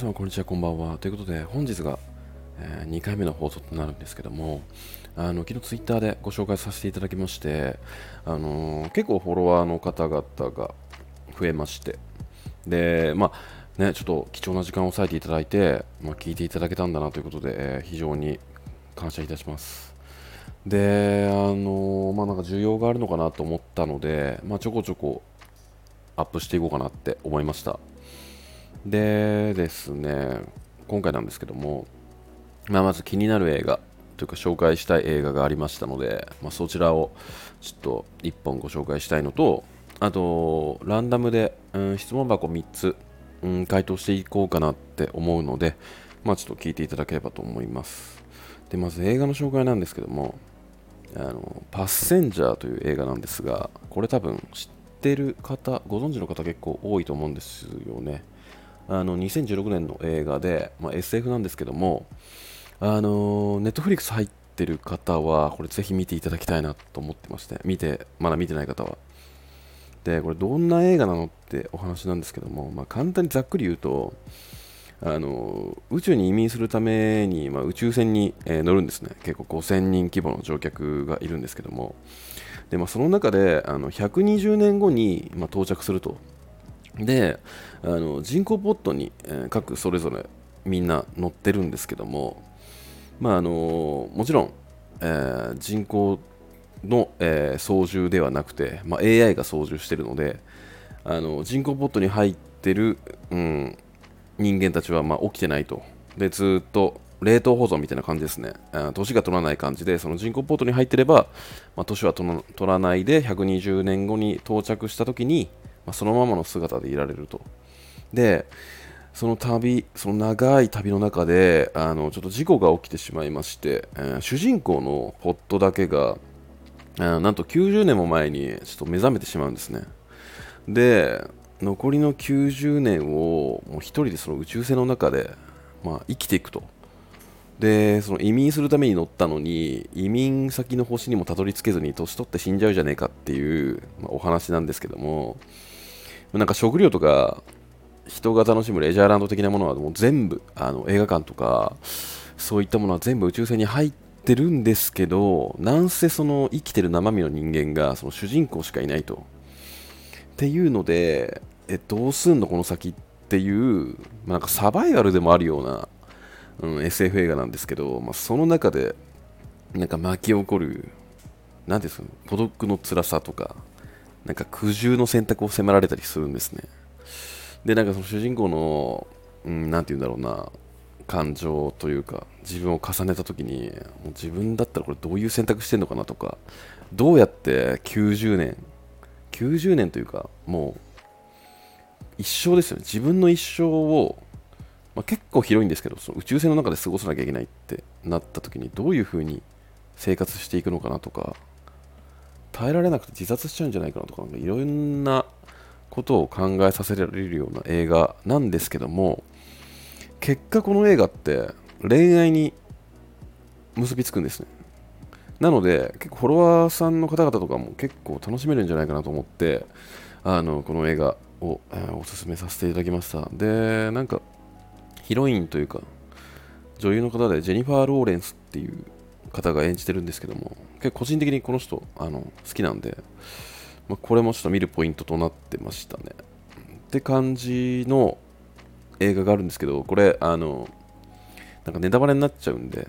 様こんにちはこんばんは。ということで本日が、えー2回目の放送となるんですけどもあの昨日ツイッターでご紹介させていただきまして、あのー結構フォロワーの方々が増えましてでまあねちょっと貴重な時間を割いていただいて、まあ、聞いていただけたんだなということで、えー非常に感謝いたします。であのーまあなんか需要があるのかなと思ったので、まあ、ちょこちょこアップしていこうかなって思いました。でですね、今回なんですけども、まあ、まず気になる映画というか紹介したい映画がありましたので、まあ、そちらをちょっと1本ご紹介したいのと、あと、ランダムで、うん、質問箱3つ、うん、回答していこうかなって思うので、まあ、ちょっと聞いていただければと思います。で、まず映画の紹介なんですけども、あのパッセンジャーという映画なんですが、これ多分知ってる方、ご存知の方結構多いと思うんですよね。あの2016年の映画で、まあ、SF なんですけども、あのネットフリックス入ってる方は、これぜひ見ていただきたいなと思ってまして、見て、まだ見てない方は。で、これどんな映画なのってお話なんですけども、まあ、簡単にざっくり言うと、あの宇宙に移民するために、まあ、宇宙船に、えー乗るんですね。結構5000人規模の乗客がいるんですけども、でまあ、その中であの120年後に、まあ、到着すると。であの人工ポットに、えー各それぞれみんな乗ってるんですけども、まああのもちろん、えー人工の、えー操縦ではなくて、まあ、AI が操縦してるのであの人工ポットに入ってる、うん、人間たちは、まあ、起きてないと。でずっと冷凍保存みたいな感じですね。年が取らない感じでその人工ポットに入ってれば、まあ、年は取らないで120年後に到着した時に、まあ、そのままの姿でいられると。でその旅その長い旅の中であのちょっと事故が起きてしまいまして、えー主人公のポットだけがあーなんと90年も前にちょっと目覚めてしまうんですね。で残りの90年をもう一人でその宇宙船の中で、まあ、生きていくと。でその移民するために乗ったのに移民先の星にもたどり着けずに年取って死んじゃうじゃねえかっていう、まあお話なんですけどもなんか食料とか人が楽しむレジャーランド的なものはもう全部あの映画館とかそういったものは全部宇宙船に入ってるんですけどなんせその生きてる生身の人間がその主人公しかいないと。っていうのでえどうすんのこの先っていう、まあなんかサバイバルでもあるような、うん、SF 映画なんですけど、まあ、その中でなんか巻き起こるなんていうんですか孤独の辛さとかなんか苦渋の選択を迫られたりするんですね。でなんかその主人公の、うん、なて言うんだろうな感情というか自分を重ねた時にもう自分だったらこれどういう選択してんのかなとかどうやって90年90年というかもう一生ですよね。自分の一生を、まあ、結構広いんですけどその宇宙船の中で過ごさなきゃいけないってなった時にどういう風に生活していくのかなとか耐えられなくて自殺しちゃうんじゃないかなとかいろんなことを考えさせられるような映画なんですけども結果この映画って恋愛に結びつくんですね。なので結構フォロワーさんの方々とかも結構楽しめるんじゃないかなと思ってあのこの映画を、えーおすすめさせていただきました。でなんかヒロインというか女優の方でジェニファー・ローレンスっていう方が演じてるんですけども結構個人的にこの人あの好きなんで、まあ、これもちょっと見るポイントとなってましたね。って感じの映画があるんですけどこれあのなんかネタバレになっちゃうんで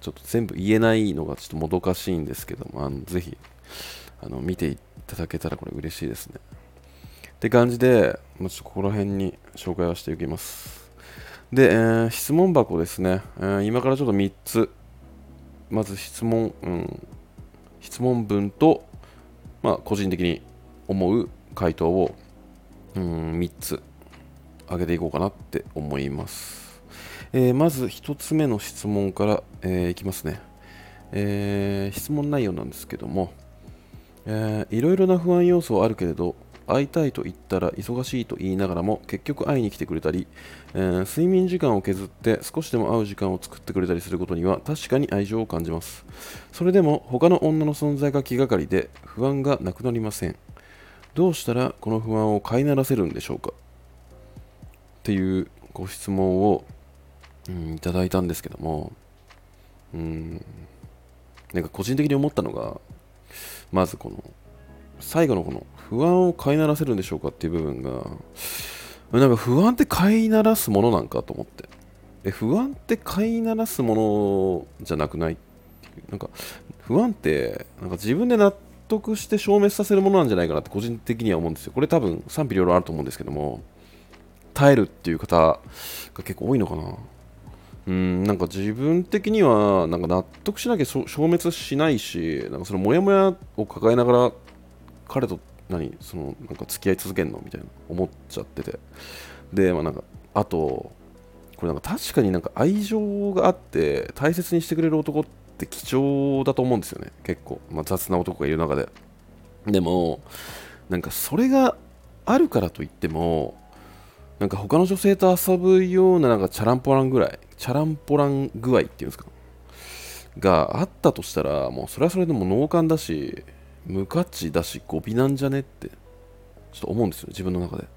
ちょっと全部言えないのがちょっともどかしいんですけどもあのぜひあの見ていただけたらこれ嬉しいですね。って感じで、まあ、ちょっとここら辺に紹介をしていきます。で、えー質問箱ですね、えー今からちょっと3つまず質問、うん、質問文と、まあ、個人的に思う回答を、うん、3つ上げていこうかなって思います。えーまず1つ目の質問から、えーいきますね、えー質問内容なんですけども、えーいろいろな不安要素はあるけれど会いたいと言ったら忙しいと言いながらも結局会いに来てくれたり、えー睡眠時間を削って少しでも会う時間を作ってくれたりすることには確かに愛情を感じます。それでも他の女の存在が気がかりで不安がなくなりません。どうしたらこの不安を飼いならせるんでしょうか？っていうご質問を、うん、いただいたんですけども、うん、なんか個人的に思ったのが、まずこの、最後のこの不安を飼いならせるんでしょうかっていう部分が、なんか不安って飼いならすものなんかと思って。え不安って飼いならすものじゃなくない？っていう。なんか不安ってなんか自分で納得して消滅させるものなんじゃないかなって個人的には思うんですよ。これ多分賛否両論あると思うんですけども、耐えるっていう方が結構多いのかな。うんなんか自分的にはなんか納得しなきゃ消滅しないしなんかそのモヤモヤを抱えながら彼と何そのなんか付き合い続けんのみたいな思っちゃってて。でまあなんかあとこれなんか確かになんか愛情があって大切にしてくれる男って貴重だと思うんですよね。結構、まあ、雑な男がいる中で。でもなんかそれがあるからといってもなんか他の女性と遊ぶようななんかチャランポランぐらい、チャランポラン具合っていうんですか、があったとしたら、もうそれはそれでも脳幹だし、無価値だし、語尾なんじゃねって、ちょっと思うんですよ、自分の中で。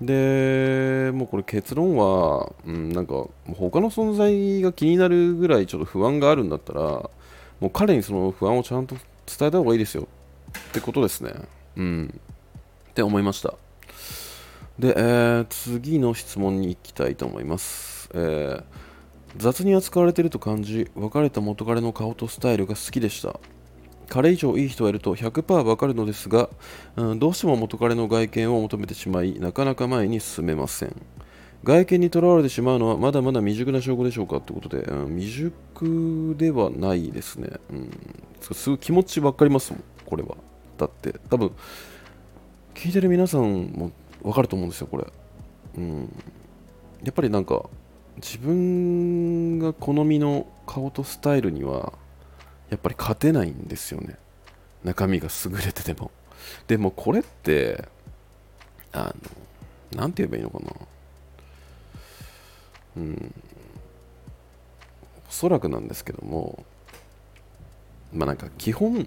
で、もうこれ結論は、うん、なんか、他の存在が気になるぐらいちょっと不安があるんだったら、もう彼にその不安をちゃんと伝えた方がいいですよってことですね。うん。って思いました。で、えー、次の質問に行きたいと思います。えー、雑に扱われてると感じ、別れた元彼の顔とスタイルが好きでした。彼以上いい人がいると100%わかるのですが、うん、どうしても元彼の外見を求めてしまい、なかなか前に進めません。外見にとらわれてしまうのはまだまだ未熟な証拠でしょうかということで、うん、未熟ではないですね。うん、すごい気持ち分かりますもん、これは。だって、多分、聞いてる皆さんも分かると思うんですよこれうんやっぱりなんか自分が好みの顔とスタイルにはやっぱり勝てないんですよね。中身が優れてても。でもこれってあの何て言えばいいのかな。うん。おそらくなんですけどもまあなんか基本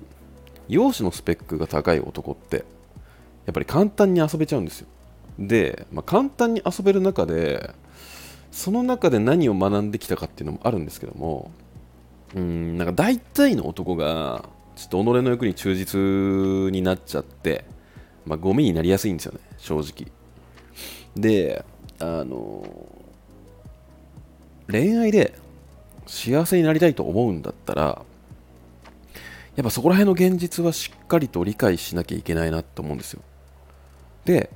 容姿のスペックが高い男ってやっぱり簡単に遊べちゃうんですよ。で、まあ、簡単に遊べる中でその中で何を学んできたかっていうのもあるんですけどもうんなんか大体の男がちょっと己の欲に忠実になっちゃって、まあ、ゴミになりやすいんですよね正直。であの恋愛で幸せになりたいと思うんだったらやっぱそこら辺の現実はしっかりと理解しなきゃいけないなと思うんですよ。で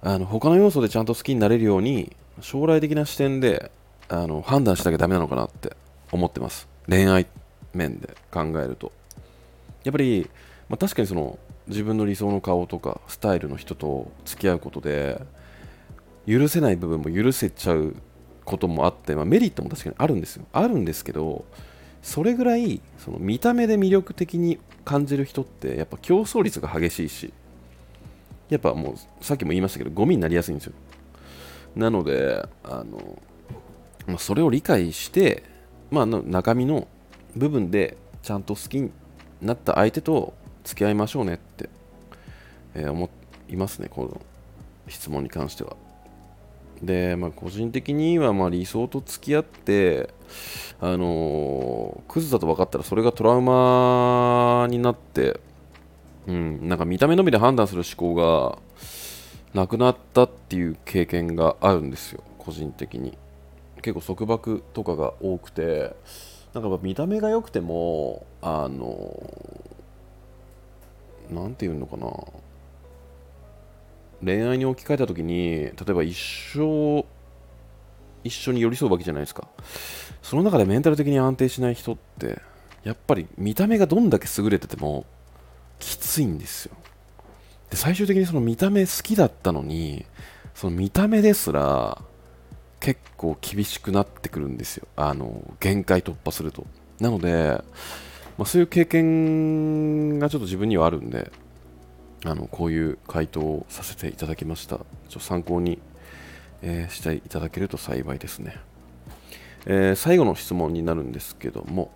あの他の要素でちゃんと好きになれるように将来的な視点であの判断しなきゃダメなのかなって思ってます。恋愛面で考えると。やっぱり、まあ、確かにその自分の理想の顔とかスタイルの人と付き合うことで許せない部分も許せちゃうこともあって、まあ、メリットも確かにあるんですよ。あるんですけどそれぐらいその見た目で魅力的に感じる人ってやっぱ競争率が激しいしやっぱもうさっきも言いましたけどゴミになりやすいんですよ。なのであの、まあ、それを理解して、まあ、の中身の部分でちゃんと好きになった相手と付き合いましょうねって、えー、思いますねこの質問に関しては。で、まあ、個人的にはま理想と付き合って、あのー、クズだと分かったらそれがトラウマになってうん、なんか見た目のみで判断する思考がなくなったっていう経験があるんですよ個人的に。結構束縛とかが多くてなんか見た目が良くてもあの何て言うのかな。恋愛に置き換えた時に例えば一生一緒に寄り添うわけじゃないですか。その中でメンタル的に安定しない人ってやっぱり見た目がどんだけ優れててもきついんですよ。で最終的にその見た目好きだったのにその見た目ですら結構厳しくなってくるんですよ。あの限界突破すると。なので、まあ、そういう経験がちょっと自分にはあるんであのこういう回答をさせていただきました。ちょ参考に、えー、していただけると幸いですね、えー、最後の質問になるんですけども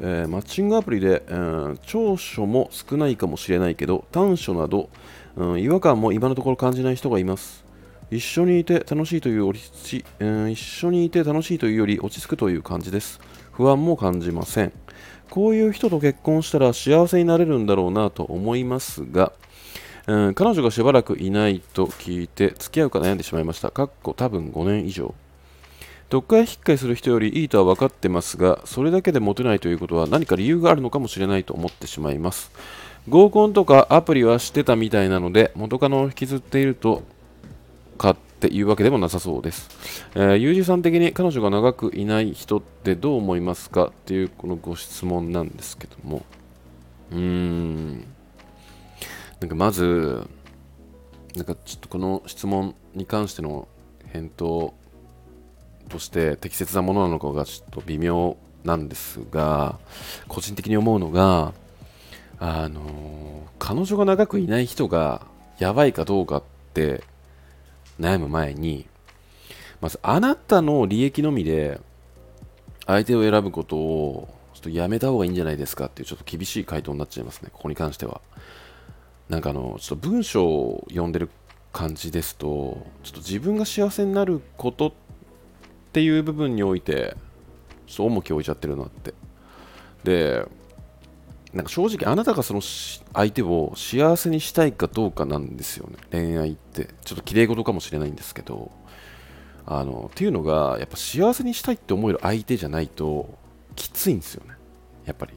えー、マッチングアプリで、うん、長所も少ないかもしれないけど短所など、うん、違和感も今のところ感じない人がいます。一緒にいて楽しいという落ち、えー、一緒にいて楽しいというより落ち着くという感じです。不安も感じません。こういう人と結婚したら幸せになれるんだろうなと思いますが、うん、彼女がしばらくいないと聞いて付き合うか悩んでしまいました。かっこ多分5年以上。読解引っかえする人よりいいとは分かってますがそれだけでモテないということは何か理由があるのかもしれないと思ってしまいます。合コンとかアプリはしてたみたいなので元カノを引きずっているとかっていうわけでもなさそうです。えー、ユージさん的に彼女が長くいない人ってどう思いますかっていうこのご質問なんですけども。うーん。なんかまず、なんかちょっとこの質問に関しての返答として適切なものなのかがちょっと微妙なんですが、個人的に思うのが、あの、彼女が長くいない人がやばいかどうかって悩む前に、まずあなたの利益のみで相手を選ぶことをちょっとやめた方がいいんじゃないですかっていうちょっと厳しい回答になっちゃいますね、ここに関しては。なんかあの、ちょっと文章を読んでる感じですと、ちょっと自分が幸せになることっていう部分において、ちょっと重きを置いちゃってるなって。で、なんか正直あなたがその相手を幸せにしたいかどうかなんですよね。恋愛って。ちょっと綺麗事かもしれないんですけど。あのっていうのがやっぱ幸せにしたいって思える相手じゃないときついんですよね。やっぱり。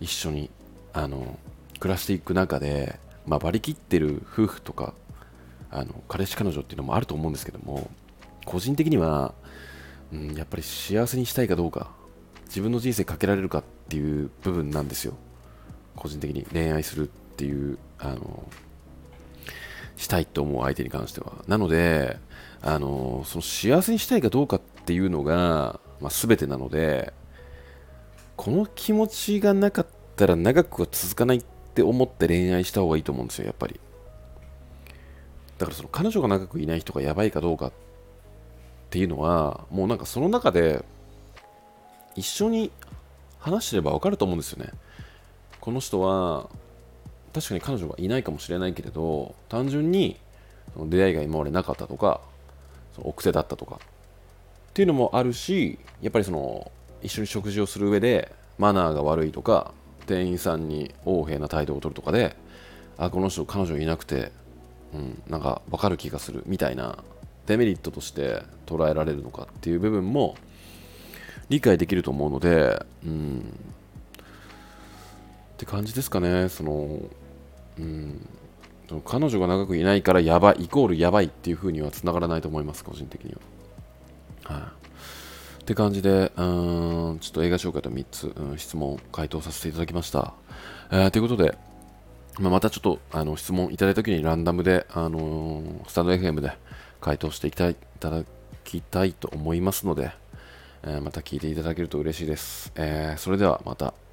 一緒にあの暮らしていく中で、まあ、バリ切ってる夫婦とかあの彼氏彼女っていうのもあると思うんですけども個人的には、うん、やっぱり幸せにしたいかどうか自分の人生かけられるかっていう部分なんですよ。個人的に。恋愛するっていうあのしたいと思う相手に関しては。なのであのその幸せにしたいかどうかっていうのが、まあ、全てなのでこの気持ちがなかったら長くは続かないって思って恋愛した方がいいと思うんですよやっぱり。だからその彼女が長くいない人がやばいかどうかっていうのはもうなんかその中で一緒に話してれば分かると思うんですよね。この人は確かに彼女がいないかもしれないけれど単純にその出会いが今までなかったとかその奥手だったとかっていうのもあるしやっぱりその一緒に食事をする上でマナーが悪いとか店員さんに横柄な態度を取るとかであこの人彼女いなくて、うん、なんか分かる気がするみたいなデメリットとして捉えられるのかっていう部分も理解できると思うので、うん、って感じですかね、その、うん、彼女が長くいないからやばい、イコールやばいっていう風にはつながらないと思います、個人的には。はい、って感じで、うん、ちょっと映画紹介と3つ、うん、質問、回答させていただきました。えー、ということで、まあ、またちょっとあの質問いただいた時にランダムで、あのー、スタンド FM で回答していただきたいと思いますので、えー、また聞いていただけると嬉しいです。えー、それではまた。